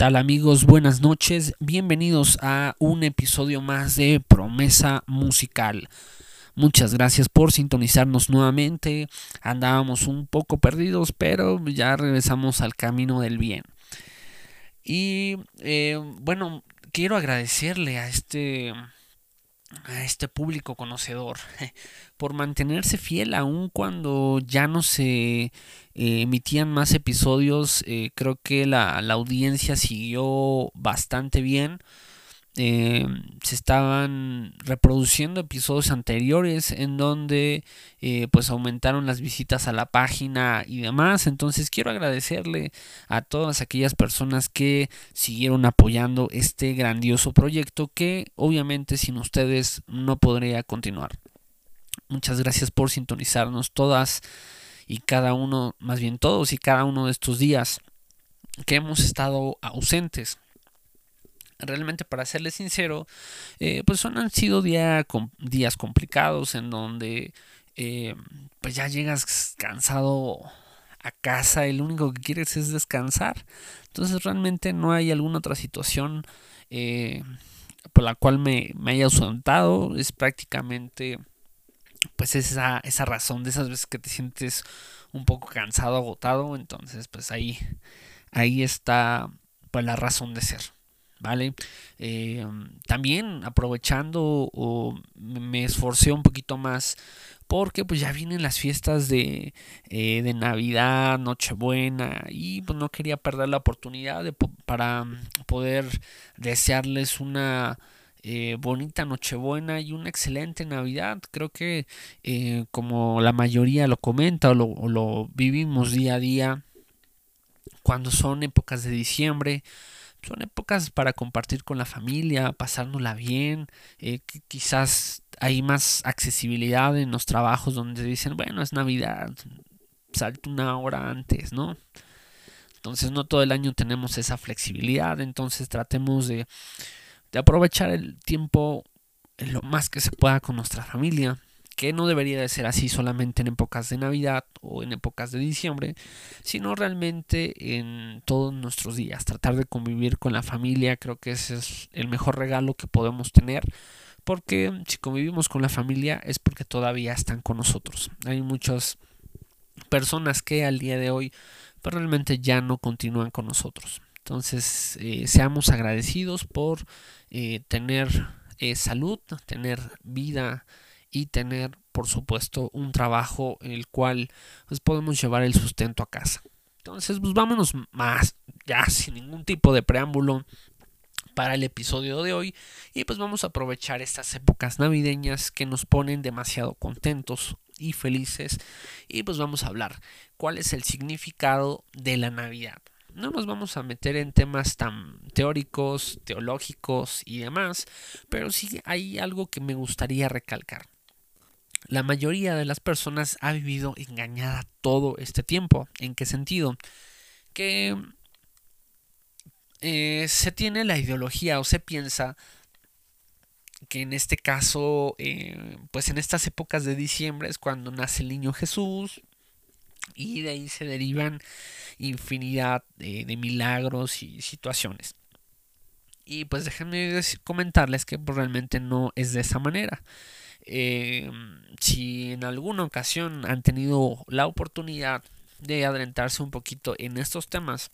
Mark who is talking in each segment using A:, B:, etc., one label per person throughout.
A: tal amigos? Buenas noches. Bienvenidos a un episodio más de Promesa Musical. Muchas gracias por sintonizarnos nuevamente. Andábamos un poco perdidos, pero ya regresamos al camino del bien. Y eh, bueno, quiero agradecerle a este a este público conocedor por mantenerse fiel aun cuando ya no se eh, emitían más episodios eh, creo que la, la, audiencia siguió bastante bien eh, se estaban reproduciendo episodios anteriores en donde eh, pues aumentaron las visitas a la página y demás. Entonces quiero agradecerle a todas aquellas personas que siguieron apoyando este grandioso proyecto que obviamente sin ustedes no podría continuar. Muchas gracias por sintonizarnos todas y cada uno más bien todos y cada uno de estos días que hemos estado ausentes realmente para serles sincero, eh, pues son, han sido día, días complicados en donde eh, pues ya llegas cansado a casa y lo único que quieres es descansar. Entonces realmente no hay alguna otra situación eh, por la cual me, me haya ausentado. Es prácticamente pues esa, esa razón de esas veces que te sientes un poco cansado, agotado. Entonces pues ahí, ahí está pues la razón de ser. ¿Vale? Eh, también aprovechando o me esforcé un poquito más porque pues ya vienen las fiestas de, eh, de Navidad, Nochebuena y pues no quería perder la oportunidad de, para poder desearles una eh, bonita Nochebuena y una excelente Navidad. Creo que como la mayoría lo comenta o lo, o lo vivimos día a día, cuando son épocas de diciembre, son épocas para compartir con la familia, pasárnosla bien, eh, quizás hay más accesibilidad en los trabajos donde dicen, bueno, es Navidad, salte una hora antes, ¿no? Entonces no todo el año tenemos esa flexibilidad, entonces tratemos de, de aprovechar el tiempo lo más que se pueda con nuestra familia que no debería de ser así solamente en épocas de Navidad o en épocas de diciembre, sino realmente en todos nuestros días. Tratar de convivir con la familia, creo que ese es el mejor regalo que podemos tener, porque si convivimos con la familia es porque todavía están con nosotros. Hay muchas personas que al día de hoy pues, realmente ya no continúan con nosotros. Entonces, eh, seamos agradecidos por eh, tener eh, salud, tener vida, y tener por supuesto un trabajo en el cual pues podemos llevar el sustento a casa. Entonces pues vámonos más ya sin ningún tipo de preámbulo para el episodio de hoy y pues vamos a aprovechar estas épocas navideñas que nos ponen demasiado contentos y felices y pues vamos a hablar cuál es el significado de la Navidad. No nos vamos a meter en temas tan teóricos, teológicos y demás, pero sí hay algo que me gustaría recalcar la mayoría de las personas ha vivido engañada todo este tiempo. ¿En qué sentido? Que eh, se tiene la ideología o se piensa que en este caso, eh, pues en estas épocas de diciembre es cuando nace el niño Jesús y de ahí se derivan infinidad de, milagros y situaciones. Y pues déjenme comentarles que pues, realmente no es de esa manera. Eh, si en alguna ocasión han tenido la oportunidad de adentrarse un poquito en estos temas,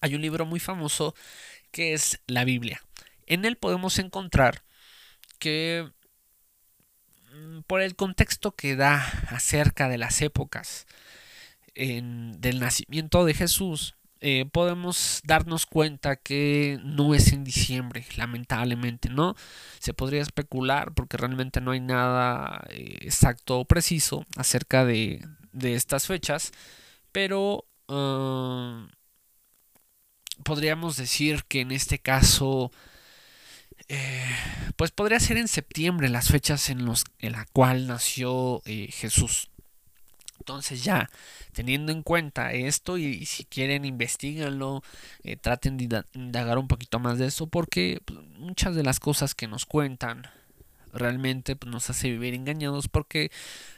A: hay un libro muy famoso que es la Biblia. En él podemos encontrar que mm, por el contexto que da acerca de las épocas del nacimiento de Jesús, eh, podemos darnos cuenta que no es en diciembre, lamentablemente, ¿no? Se podría especular porque realmente no hay nada eh, exacto o preciso acerca de, estas fechas, pero ah, podríamos decir que en este caso, eh, pues podría ser en septiembre las fechas en, los, en la cual nació Jesús. Entonces ya teniendo en cuenta esto y, si quieren investiguenlo, eh, traten de indagar un poquito más de eso porque pues, muchas de las cosas que nos cuentan realmente pues, nos hace vivir engañados porque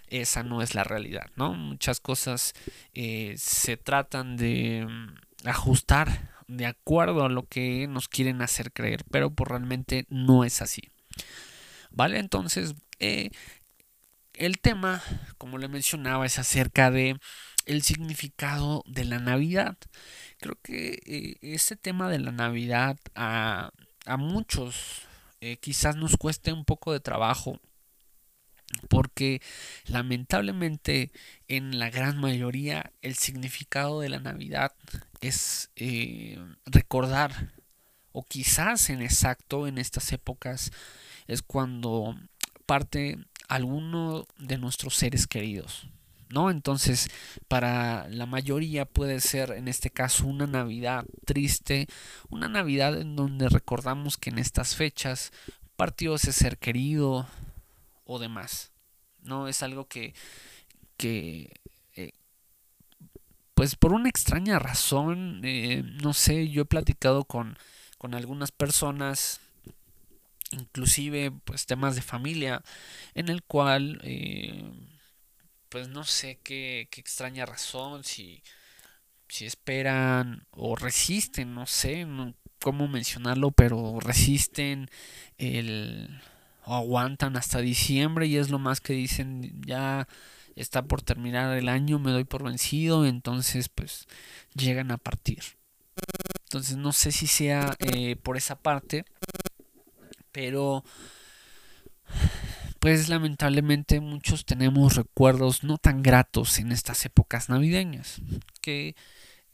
A: esa no es la realidad, ¿no? Muchas cosas eh, se tratan de mm, ajustar de acuerdo a lo que nos quieren hacer creer, pero pues realmente no es así. ¿Vale? Entonces, eh, el tema, como le mencionaba, es acerca de el significado de la Navidad. Creo que eh, este tema de la Navidad a, a muchos eh, quizás nos cueste un poco de trabajo porque lamentablemente en la gran mayoría el significado de la Navidad es eh, recordar o quizás en exacto en estas épocas es cuando parte alguno de nuestros seres queridos. ¿No? Entonces, para la mayoría puede ser en este caso una Navidad triste, una Navidad en donde recordamos que en estas fechas partió ese ser querido o demás. No es algo que, que eh, pues por una extraña razón, eh, no sé, yo he platicado con, con algunas personas inclusive pues temas de familia en el cual eh, pues no sé qué, qué, extraña razón si si esperan o resisten no sé cómo mencionarlo pero resisten el o aguantan hasta diciembre y es lo más que dicen ya está por terminar el año me doy por vencido entonces pues llegan a partir. Entonces no sé si sea eh, por esa parte pero pues lamentablemente muchos tenemos recuerdos no tan gratos en estas épocas navideñas, que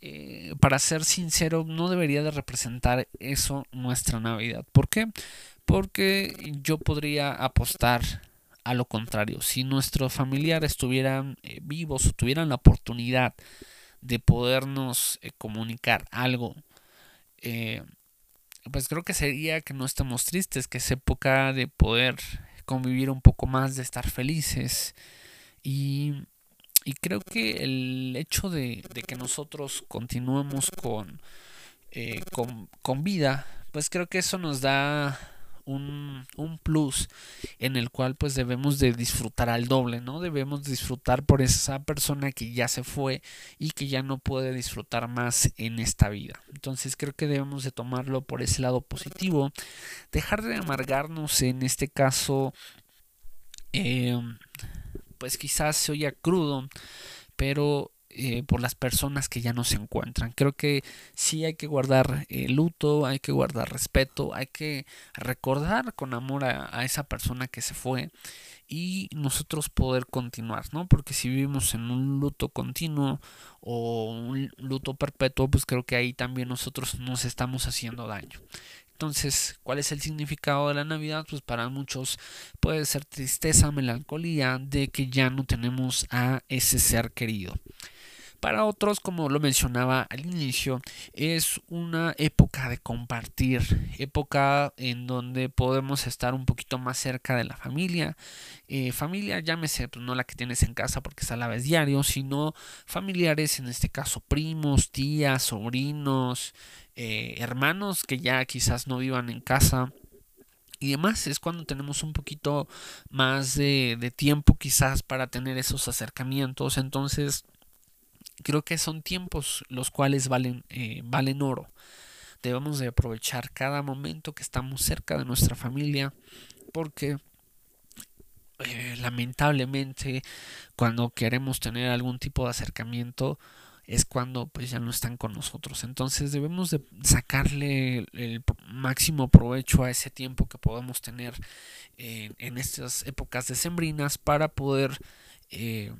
A: eh, para ser sincero no debería de representar eso nuestra Navidad. ¿Por qué? Porque yo podría apostar a lo contrario. Si nuestros familiares estuvieran eh, vivos o tuvieran la oportunidad de podernos eh, comunicar algo pues creo que sería que no estemos tristes, que es época de poder convivir un poco más, de estar felices. Y, y creo que el hecho de, de que nosotros continuemos con, eh, con, con vida, pues creo que eso nos da un, un, plus en el cual pues debemos de disfrutar al doble, ¿no? Debemos disfrutar por esa persona que ya se fue y que ya no puede disfrutar más en esta vida. Entonces creo que debemos de tomarlo por ese lado positivo, dejar de amargarnos en este caso, eh, pues quizás se oya crudo, pero eh, por las personas que ya no se encuentran. Creo que sí hay que guardar eh, luto, hay que guardar respeto, hay que recordar con amor a, esa persona que se fue y nosotros poder continuar, ¿no? Porque si vivimos en un luto continuo o un luto perpetuo, pues creo que ahí también nosotros nos estamos haciendo daño. Entonces, ¿cuál es el significado de la Navidad? Pues para muchos puede ser tristeza, melancolía de que ya no tenemos a ese ser querido. Para otros, como lo mencionaba al inicio, es una época de compartir, época en donde podemos estar un poquito más cerca de la familia. Eh, familia, llámese, pues no la que tienes en casa porque esa la vez diario, sino familiares, en este caso primos, tías, sobrinos, eh, hermanos que ya quizás no vivan en casa y demás es cuando tenemos un poquito más de, tiempo quizás para tener esos acercamientos entonces creo que son tiempos los cuales valen, eh, valen oro. Debemos de aprovechar cada momento que estamos cerca de nuestra familia porque eh, lamentablemente cuando queremos tener algún tipo de acercamiento es cuando pues ya no están con nosotros entonces debemos de sacarle el máximo provecho a ese tiempo que podemos tener en, en estas épocas decembrinas para poder eh,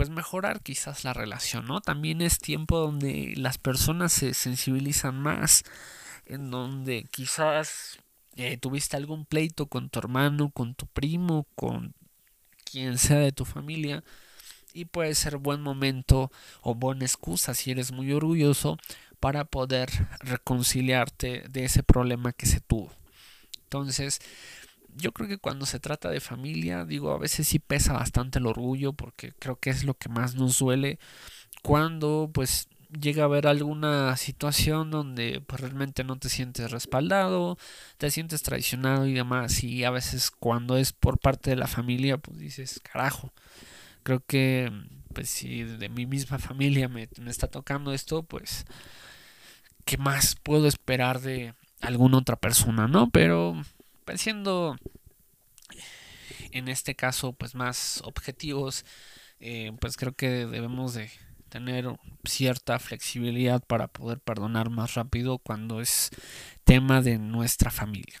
A: pues mejorar quizás la relación, ¿no? También es tiempo donde las personas se sensibilizan más, en donde quizás eh, tuviste algún pleito con tu hermano, con tu primo, con quien sea de tu familia, y puede ser buen momento o buena excusa si eres muy orgulloso para poder reconciliarte de ese problema que se tuvo. Entonces, yo creo que cuando se trata de familia, digo, a veces sí pesa bastante el orgullo porque creo que es lo que más nos duele cuando pues llega a haber alguna situación donde pues realmente no te sientes respaldado, te sientes traicionado y demás y a veces cuando es por parte de la familia pues dices, carajo, creo que pues si de mi misma familia me, me está tocando esto pues ¿qué más puedo esperar de alguna otra persona, no? Pero siendo en este caso pues más objetivos, eh, pues creo que debemos de tener cierta flexibilidad para poder perdonar más rápido cuando es tema de nuestra familia.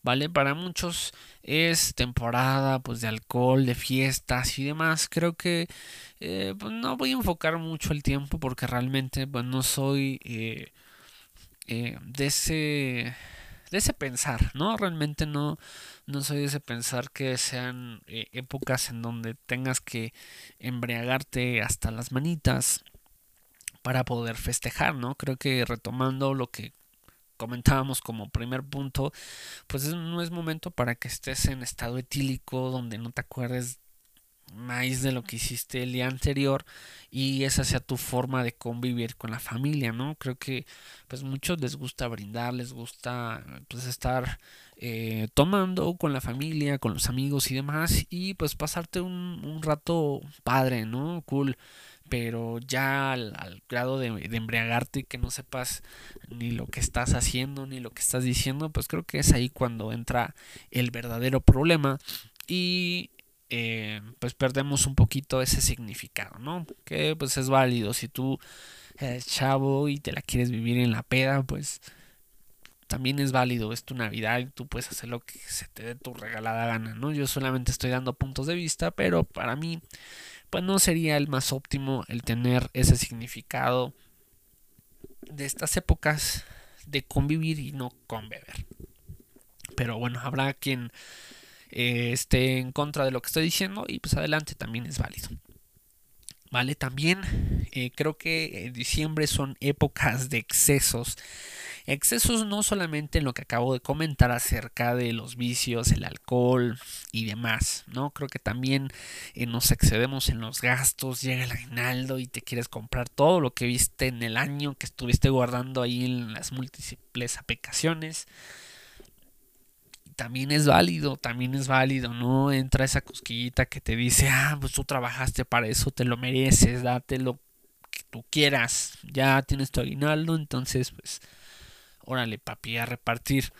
A: ¿Vale? Para muchos es temporada pues de alcohol, de fiestas y demás. Creo que eh, pues, no voy a enfocar mucho el tiempo porque realmente pues no soy eh, de ese de ese pensar, ¿no? Realmente no, no soy de ese pensar que sean eh, épocas en donde tengas que embriagarte hasta las manitas para poder festejar, ¿no? Creo que retomando lo que comentábamos como primer punto, pues no es momento para que estés en estado etílico donde no te acuerdes más de lo que hiciste el día anterior y esa sea tu forma de convivir con la familia, ¿no? Creo que pues muchos les gusta brindar, les gusta pues estar eh, tomando con la familia, con los amigos y demás y pues pasarte un, un rato padre, ¿no? Cool pero ya al, grado de, de, embriagarte y que no sepas ni lo que estás haciendo ni lo que estás diciendo, pues creo que es ahí cuando entra el verdadero problema y eh, pues perdemos un poquito ese significado, ¿no? Que pues es válido. Si tú eres chavo y te la quieres vivir en la peda, pues también es válido. Es tu Navidad y tú puedes hacer lo que se te dé tu regalada gana, ¿no? Yo solamente estoy dando puntos de vista, pero para mí, pues no sería el más óptimo el tener ese significado de estas épocas de convivir y no con beber. Pero bueno, habrá quien eh, esté en contra de lo que estoy diciendo y pues adelante también es válido. Vale, también eh, creo que en diciembre son épocas de excesos. Excesos no solamente en lo que acabo de comentar acerca de los vicios, el alcohol y demás, ¿no? Creo que también eh, nos excedemos en los gastos, llega el aguinaldo y te quieres comprar todo lo que viste en el año que estuviste guardando ahí en las múltiples aplicaciones también es válido, también es válido, ¿no? Entra esa cosquillita que te dice, ah, pues tú trabajaste para eso, te lo mereces, date lo que tú quieras, ya tienes tu aguinaldo, entonces, pues, órale, papi, a repartir.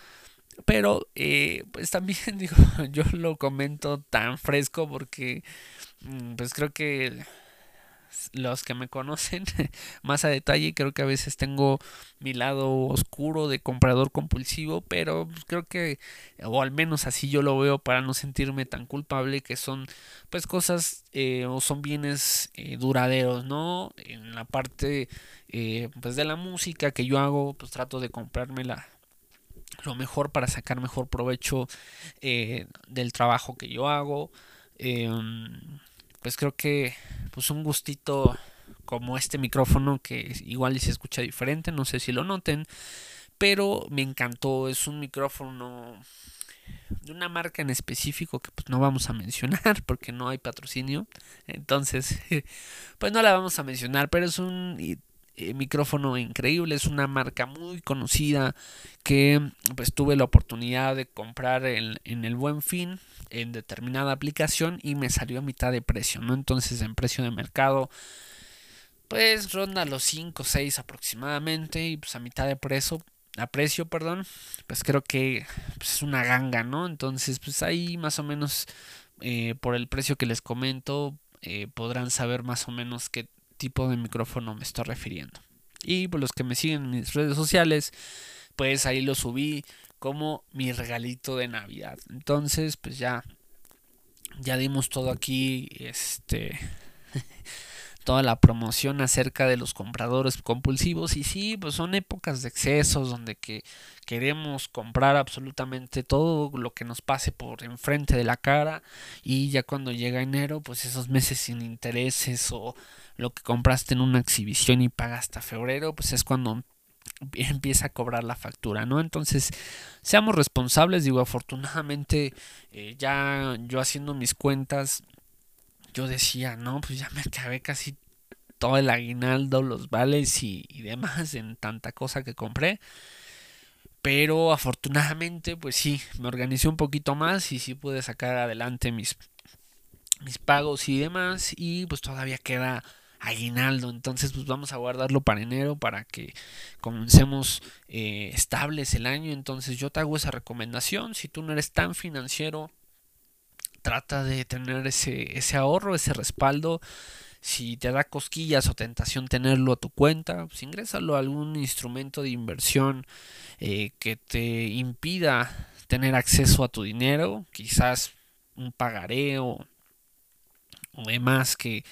A: Pero, eh, pues también digo, yo lo comento tan fresco porque, mm, pues creo que los que me conocen más a detalle, creo que a veces tengo mi lado oscuro de comprador compulsivo, pero creo que, o al menos así yo lo veo para no sentirme tan culpable, que son pues cosas eh, o son bienes eh, duraderos, ¿no? En la parte eh, pues de la música que yo hago, pues trato de comprármela lo mejor para sacar mejor provecho del trabajo que yo hago. Em, pues creo que pues un gustito como este micrófono que igual se escucha diferente, no sé si lo noten, pero me encantó, es un micrófono de una marca en específico que pues no vamos a mencionar porque no hay patrocinio, entonces pues no la vamos a mencionar, pero es un eh, micrófono increíble, es una marca muy conocida que pues tuve la oportunidad de comprar en, en el buen fin en determinada aplicación y me salió a mitad de precio, ¿no? Entonces en precio de mercado pues ronda los 5 o 6 aproximadamente y pues a mitad de precio a precio, perdón, pues creo que pues, es una ganga, ¿no? Entonces, pues ahí más o menos eh, por el precio que les comento eh, podrán saber más o menos qué tipo de micrófono me estoy refiriendo. Y por los que me siguen en mis redes sociales, pues ahí lo subí como mi regalito de Navidad. Entonces, pues ya ya dimos todo aquí este toda la promoción acerca de los compradores compulsivos y sí, pues son épocas de excesos donde que queremos comprar absolutamente todo lo que nos pase por enfrente de la cara y ya cuando llega enero, pues esos meses sin intereses o lo que compraste en una exhibición y paga hasta febrero, pues es cuando empieza a cobrar la factura, ¿no? Entonces, seamos responsables, digo, afortunadamente eh, ya yo haciendo mis cuentas, yo decía, no, pues ya me acabé casi todo el aguinaldo, los vales y, demás en tanta cosa que compré. Pero afortunadamente, pues sí, me organizé un poquito más y sí pude sacar adelante mis, mis pagos y demás. Y pues todavía queda aguinaldo. Entonces, pues vamos a guardarlo para enero para que comencemos eh, estables el año. Entonces, yo te hago esa recomendación. Si tú no eres tan financiero, trata de tener ese, ese ahorro, ese respaldo. Si te da cosquillas o tentación tenerlo a tu cuenta, pues ingrésalo a algún instrumento de inversión eh, que te impida tener acceso a tu dinero, quizás un pagaré o, o demás que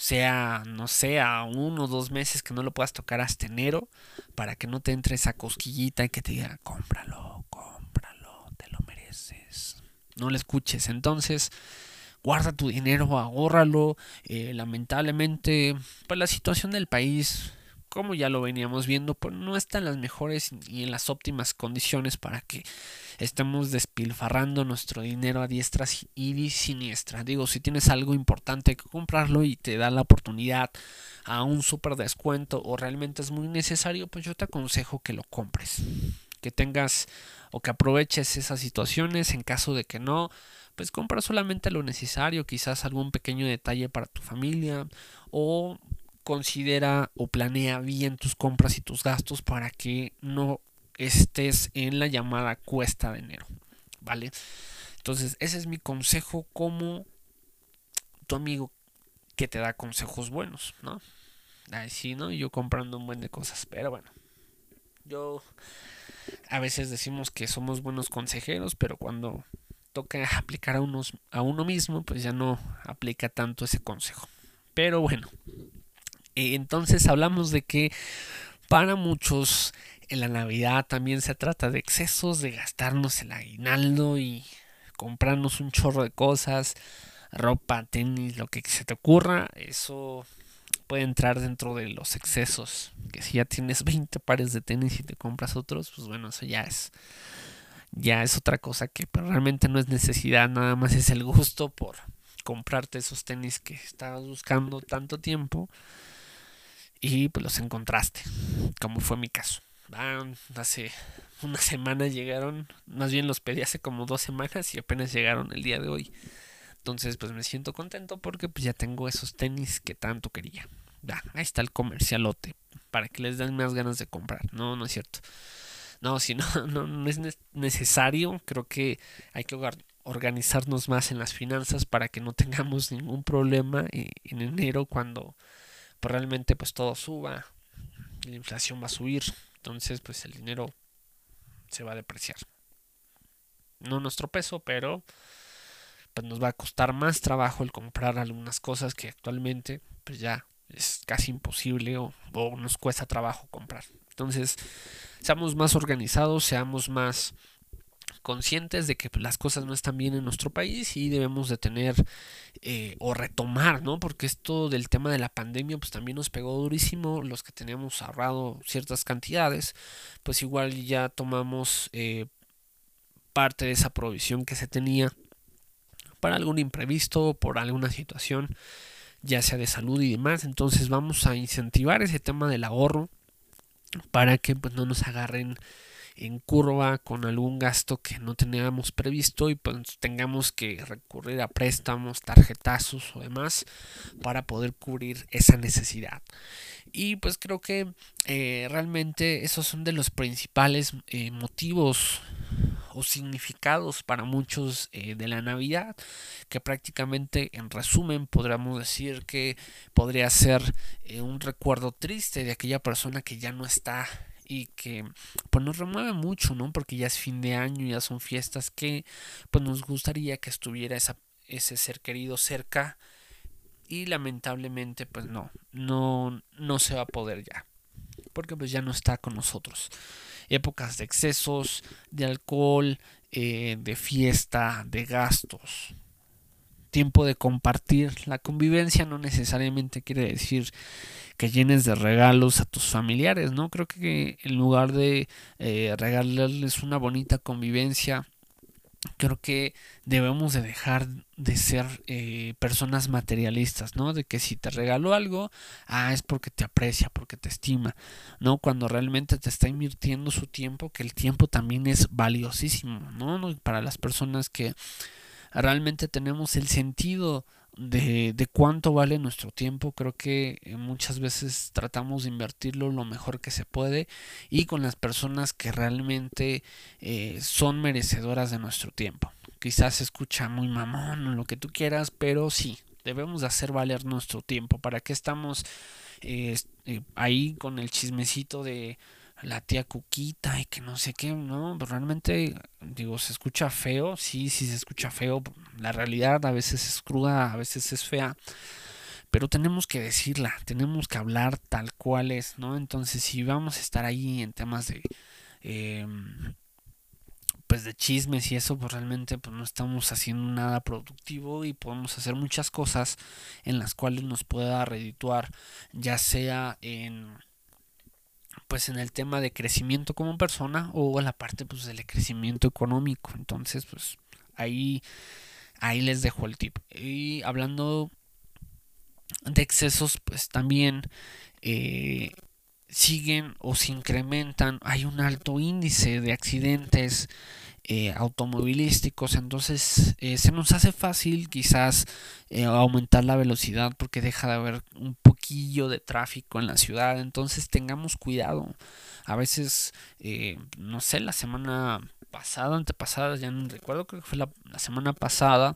A: sea, no sé, uno o dos meses que no lo puedas tocar hasta enero, para que no te entre esa cosquillita y que te diga, cómpralo, cómpralo, te lo mereces. No le escuches. Entonces, guarda tu dinero, ahórralo. Eh, lamentablemente, pues la situación del país como ya lo veníamos viendo, pues no está en las mejores y en las óptimas condiciones para que estemos despilfarrando nuestro dinero a diestras y siniestra. Digo, si tienes algo importante que comprarlo y te da la oportunidad a un super descuento o realmente es muy necesario, pues yo te aconsejo que lo compres. Que tengas o que aproveches esas situaciones en caso de que no, pues compra solamente lo necesario, quizás algún pequeño detalle para tu familia o considera o planea bien tus compras y tus gastos para que no estés en la llamada cuesta de enero, ¿vale? Entonces, ese es mi consejo como tu amigo que te da consejos buenos, ¿no? Así, ¿no? Yo comprando un buen de cosas, pero bueno. Yo a veces decimos que somos buenos consejeros, pero cuando toca aplicar a unos a uno mismo, pues ya no aplica tanto ese consejo. Pero bueno, eh, entonces hablamos de que para muchos en la Navidad también se trata de excesos, de gastarnos el aguinaldo y comprarnos un chorro de cosas, ropa, tenis, lo que se te ocurra. Eso puede entrar dentro de los excesos. Que si ya tienes 20 pares de tenis y te compras otros, pues bueno, eso ya es ya es otra cosa que realmente no es necesidad, nada más es el gusto por comprarte esos tenis que estabas buscando tanto tiempo y pues los encontraste, como fue mi caso. Hace una semana llegaron, más bien los pedí hace como dos semanas y apenas llegaron el día de hoy. Entonces pues me siento contento porque pues ya tengo esos tenis que tanto quería. ahí está el comercialote para que les den más ganas de comprar. No, no es cierto. No, si no, no, no es necesario. Creo que hay que organizarnos más en las finanzas para que no tengamos ningún problema eh, en enero cuando pues realmente pues todo suba, la inflación va a subir, entonces pues el dinero se va a depreciar. No nuestro peso, pero pues nos va a costar más trabajo el comprar algunas cosas que actualmente pues ya es casi imposible o, o nos cuesta trabajo comprar. Entonces, seamos más organizados, seamos más conscientes de que las cosas no están bien en nuestro país y debemos de tener eh, o retomar, ¿no? Porque esto del tema de la pandemia pues también nos pegó durísimo, los que teníamos ahorrado ciertas cantidades, pues igual ya tomamos eh, parte de esa provisión que se tenía para algún imprevisto, por alguna situación, ya sea de salud y demás, entonces vamos a incentivar ese tema del ahorro para que pues no nos agarren en curva con algún gasto que no teníamos previsto y pues tengamos que recurrir a préstamos, tarjetazos o demás para poder cubrir esa necesidad. Y pues creo que eh, realmente esos son de los principales eh, motivos o significados para muchos eh, de la Navidad, que prácticamente en resumen podríamos decir que podría ser un recuerdo triste de aquella persona que ya no está y que pues nos remueve mucho, ¿no? Porque ya es fin de año, ya son fiestas que pues nos gustaría que estuviera ese ser querido cerca y lamentablemente pues no, no, no se va a poder ya, porque pues ya no está con nosotros. Épocas de excesos, de alcohol, eh, de fiesta, de gastos, tiempo de compartir. La convivencia no necesariamente quiere decir que llenes de regalos a tus familiares, ¿no? Creo que en lugar de eh, regalarles una bonita convivencia, creo que debemos de dejar de ser eh, personas materialistas, ¿no? De que si te regaló algo, ah, es porque te aprecia, porque te estima, ¿no? Cuando realmente te está invirtiendo su tiempo, que el tiempo también es valiosísimo, ¿no? Para las personas que realmente tenemos el sentido de, de, cuánto vale nuestro tiempo. Creo que eh, muchas veces tratamos de invertirlo lo mejor que se puede y con las personas que realmente eh, son merecedoras de nuestro tiempo. Quizás se escucha muy mamón o lo que tú quieras, pero sí, debemos de hacer valer nuestro tiempo. ¿Para qué estamos eh, ahí con el chismecito de la tía Cuquita y que no sé qué, no, pues realmente digo, se escucha feo, sí, sí se escucha feo, la realidad a veces es cruda, a veces es fea, pero tenemos que decirla, tenemos que hablar tal cual es, ¿no? Entonces, si vamos a estar ahí en temas de em, pues de chismes y eso, pues realmente pues no estamos haciendo nada productivo y podemos hacer muchas cosas en las cuales nos pueda redituar, ya sea en pues en el tema de crecimiento como persona o la parte pues del crecimiento económico. Entonces, pues ahí ahí les dejo el tip. Y hablando de excesos, pues también eh, siguen o se incrementan. Hay un alto índice de accidentes eh, automovilísticos, entonces eh, se nos hace fácil quizás eh, aumentar la velocidad porque deja de haber un poquillo de tráfico en la ciudad, entonces tengamos cuidado. A veces, no sé, la semana pasada, antepasada, ya no recuerdo, creo que fue la semana pasada,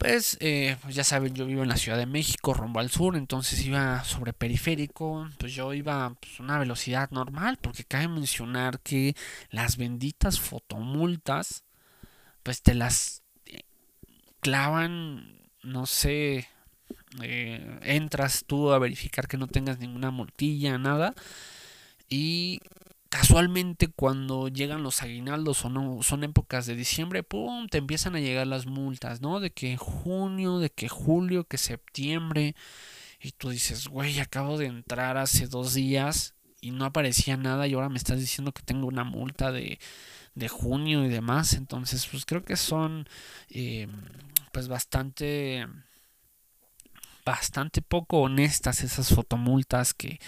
A: pues, eh, pues, ya saben, yo vivo en la Ciudad de México, rumbo al sur, entonces iba sobre periférico, pues yo iba a pues, una velocidad normal, porque cabe mencionar que las benditas fotomultas, pues te las eh, clavan, no sé, eh, entras tú a verificar que no tengas ninguna multilla, nada, y casualmente cuando llegan los aguinaldos o no son épocas de diciembre, pum, te empiezan a llegar las multas, ¿no? De que junio, de que julio, que septiembre. Y tú dices, güey, acabo de entrar hace dos días y no aparecía nada y ahora me estás diciendo que tengo una multa de, de junio y demás. Entonces, pues creo que son eh, pues bastante bastante poco honestas esas fotomultas que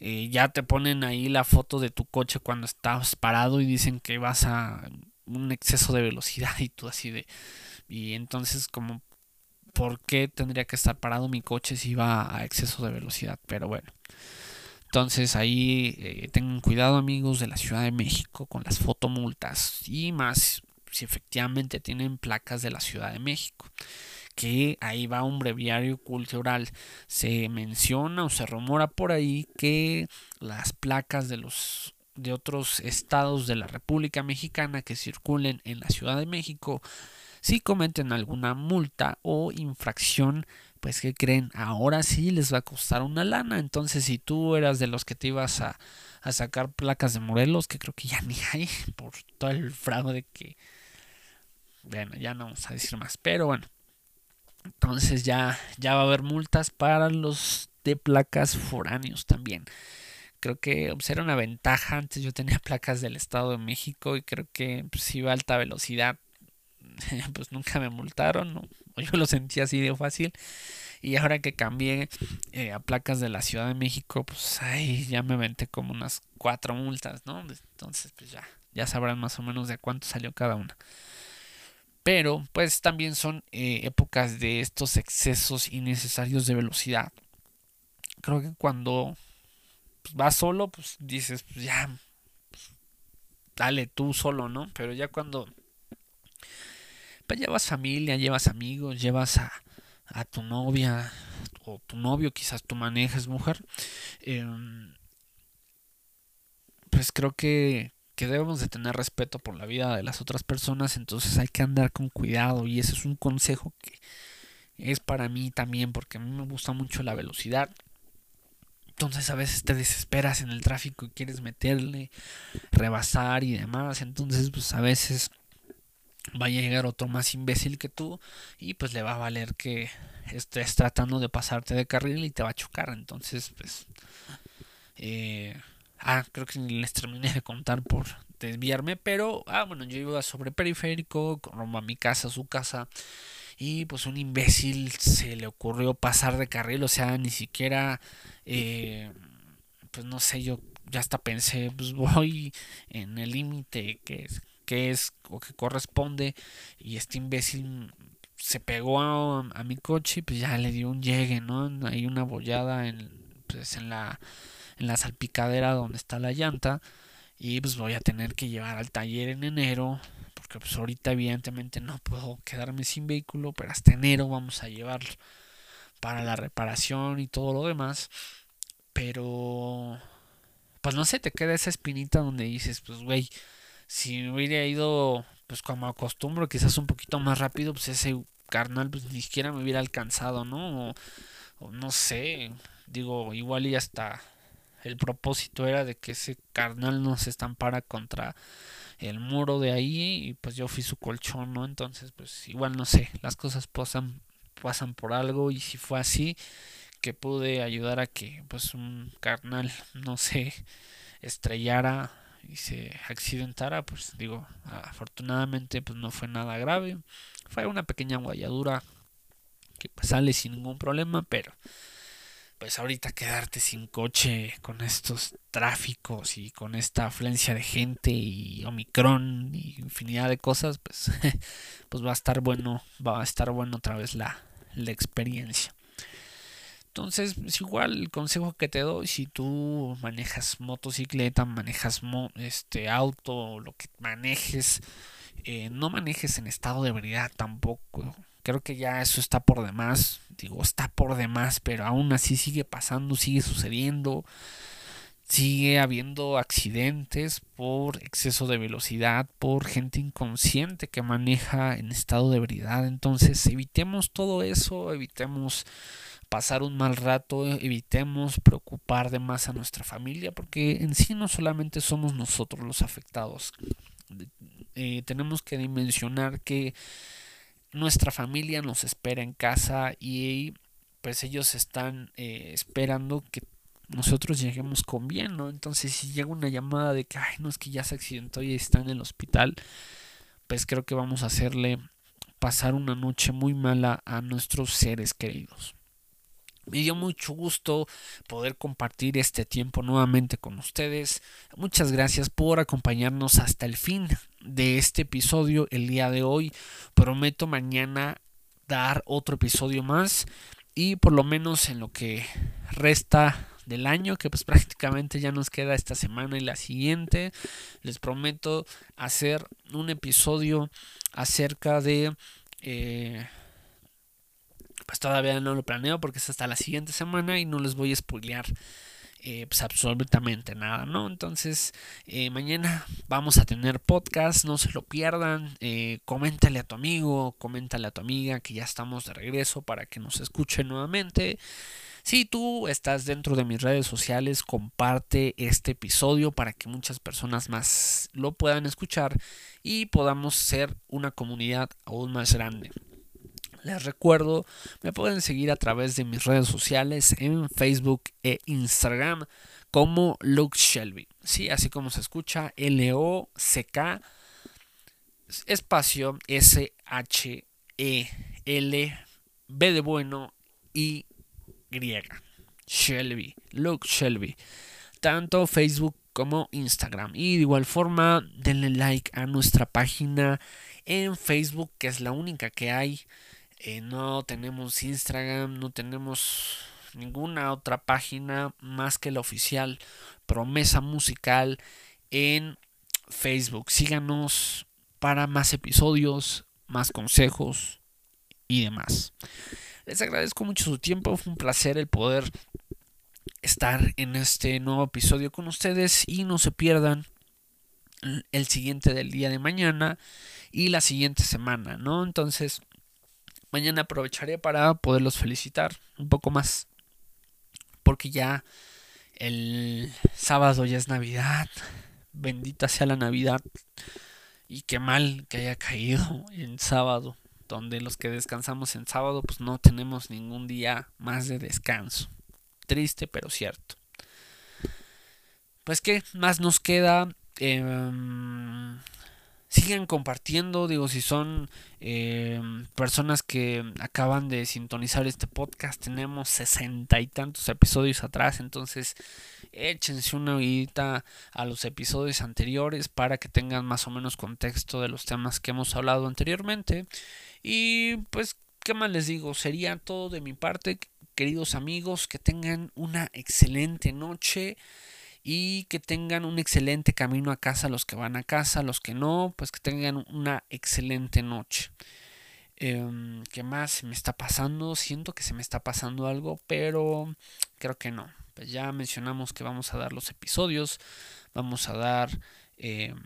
A: eh, ya te ponen ahí la foto de tu coche cuando estás parado y dicen que vas a un exceso de velocidad y tú así de... Y entonces como, ¿por qué tendría que estar parado mi coche si va a exceso de velocidad? Pero bueno. Entonces ahí eh, tengan cuidado amigos de la Ciudad de México con las fotomultas y más si efectivamente tienen placas de la Ciudad de México que ahí va un breviario cultural. Se menciona o se rumora por ahí que las placas de los de otros estados de la República Mexicana que circulen en la Ciudad de México si cometen alguna multa o infracción pues que creen ahora sí les va a costar una lana. Entonces si tú eras de los que te ibas a, a sacar placas de Morelos que creo que ya ni hay por todo el fraude que bueno ya no vamos a decir más pero bueno entonces ya, ya va a haber multas para los de placas foráneos también. Creo que pues, era una ventaja. Antes yo tenía placas del Estado de México y creo que pues, si iba a alta velocidad, pues nunca me multaron. O yo lo sentía así de fácil. Y ahora que cambié eh, a placas de la Ciudad de México, pues ahí ya me aventé como unas cuatro multas, ¿no? Entonces, pues ya, ya sabrán más o menos de cuánto salió cada una pero pues también son eh, épocas de estos excesos innecesarios de velocidad. Creo que cuando pues, vas solo, pues dices, pues ya, pues, dale tú solo, ¿no? Pero ya cuando pues, llevas familia, llevas amigos, llevas a, a tu novia o tu novio, quizás tú manejes mujer, em, pues creo que que debemos de tener respeto por la vida de las otras personas, entonces hay que andar con cuidado y ese es un consejo que es para mí también porque a mí me gusta mucho la velocidad. Entonces a veces te desesperas en el tráfico y quieres meterle, rebasar y demás, entonces pues a veces vaya a llegar otro más imbécil que tú y pues le va a valer que estés tratando de pasarte de carril y te va a chocar, entonces pues eh, Ah, creo que les terminé de contar por desviarme, pero ah, bueno, yo iba sobre periférico, rumbo a mi casa, a su casa, y pues un imbécil se le ocurrió pasar de carril, o sea, ni siquiera, eh, pues no sé, yo ya hasta pensé, pues voy en el límite que es, que es o que corresponde, y este imbécil se pegó a, mi coche y pues ya le dio un llegue, ¿no? Hay una bollada en, pues en la, en la salpicadera donde está la llanta y pues voy a tener que llevar al taller en enero porque pues ahorita evidentemente no puedo quedarme sin vehículo, pero hasta enero vamos a llevarlo para la reparación y todo lo demás. Pero pues no sé, te queda esa espinita donde dices, pues güey, si hubiera ido pues como acostumbro, quizás un poquito más rápido, pues ese carnal pues ni siquiera me hubiera alcanzado, ¿no? O, no sé, digo, igual y hasta el propósito era de que ese carnal no se estampara contra el muro de ahí y pues yo fui su colchón, ¿no? Entonces, pues igual no sé, las cosas pasan pasan por algo y si fue así, que pude ayudar a que pues un carnal no se estrellara y se accidentara, pues digo, afortunadamente pues no fue nada grave. Fue una pequeña guayadura que pues, sale sin ningún problema, pero pues ahorita quedarte sin coche con estos tráficos y con esta afluencia de gente y Omicron y infinidad de cosas, pues, pues va a estar bueno, va a estar bueno otra vez la, la experiencia. Entonces, es igual el consejo que te doy, si tú manejas motocicleta, manejas este auto, lo que manejes, eh, no manejes en estado de ebriedad tampoco. Creo que ya eso está por demás. Digo, está por demás, pero aún así sigue pasando, sigue sucediendo. Sigue habiendo accidentes por exceso de velocidad, por gente inconsciente que maneja en estado de ebriedad. Entonces, evitemos todo eso, evitemos pasar un mal rato, evitemos preocupar de más a nuestra familia, porque en sí no solamente somos nosotros los afectados. Eh, tenemos que dimensionar que nuestra familia nos espera en casa y pues ellos están eh, esperando que nosotros lleguemos con bien, ¿no? Entonces si llega una llamada de que, ay, no es que ya se accidentó y está en el hospital, pues creo que vamos a hacerle pasar una noche muy mala a nuestros seres queridos. Me dio mucho gusto poder compartir este tiempo nuevamente con ustedes. Muchas gracias por acompañarnos hasta el fin de este episodio el día de hoy. Prometo mañana dar otro episodio más y por lo menos en lo que resta del año que pues prácticamente ya nos queda esta semana y la siguiente les prometo hacer un episodio acerca de eh, pues todavía no lo planeo porque es hasta la siguiente semana y no les voy a spoilear eh, pues absolutamente nada, ¿no? Entonces, eh, mañana vamos a tener podcast, no se lo pierdan, eh, coméntale a tu amigo, coméntale a tu amiga que ya estamos de regreso para que nos escuche nuevamente. Si tú estás dentro de mis redes sociales, comparte este episodio para que muchas personas más lo puedan escuchar y podamos ser una comunidad aún más grande. Les recuerdo, me pueden seguir a través de mis redes sociales en Facebook e Instagram como Luke Shelby. Sí, así como se escucha, L-O-C-K espacio S-H-E-L B de bueno y griega. Shelby, Luke Shelby. Tanto Facebook como Instagram. Y de igual forma, denle like a nuestra página en Facebook, que es la única que hay eh, no tenemos Instagram, no tenemos ninguna otra página más que la oficial Promesa Musical en Facebook. Síganos para más episodios, más consejos y demás. Les agradezco mucho su tiempo, fue un placer el poder estar en este nuevo episodio con ustedes y no se pierdan el siguiente del día de mañana y la siguiente semana, ¿no? Entonces, Mañana aprovecharé para poderlos felicitar un poco más. Porque ya el sábado ya es Navidad. Bendita sea la Navidad. Y qué mal que haya caído en sábado. Donde los que descansamos en sábado pues no tenemos ningún día más de descanso. Triste pero cierto. Pues qué más nos queda. Eh, sigan compartiendo, digo, si son eh, personas que acaban de sintonizar este podcast, tenemos sesenta y tantos episodios atrás, entonces échense una oídita a los episodios anteriores para que tengan más o menos contexto de los temas que hemos hablado anteriormente. Y pues, ¿qué más les digo? Sería todo de mi parte, queridos amigos, que tengan una excelente noche y que tengan un excelente camino a casa los que van a casa, los que no, pues que tengan una excelente noche. Em, ¿Qué más se me está pasando? Siento que se me está pasando algo, pero creo que no. Pues ya mencionamos que vamos a dar los episodios, vamos a dar, em,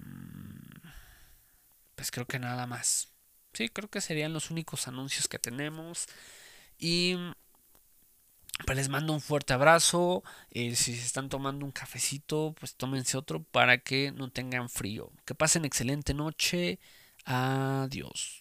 A: pues creo que nada más. Sí, creo que serían los únicos anuncios que tenemos. Y pues les mando un fuerte abrazo. Eh, si se están tomando un cafecito, pues tómense otro para que no tengan frío. Que pasen excelente noche. Adiós.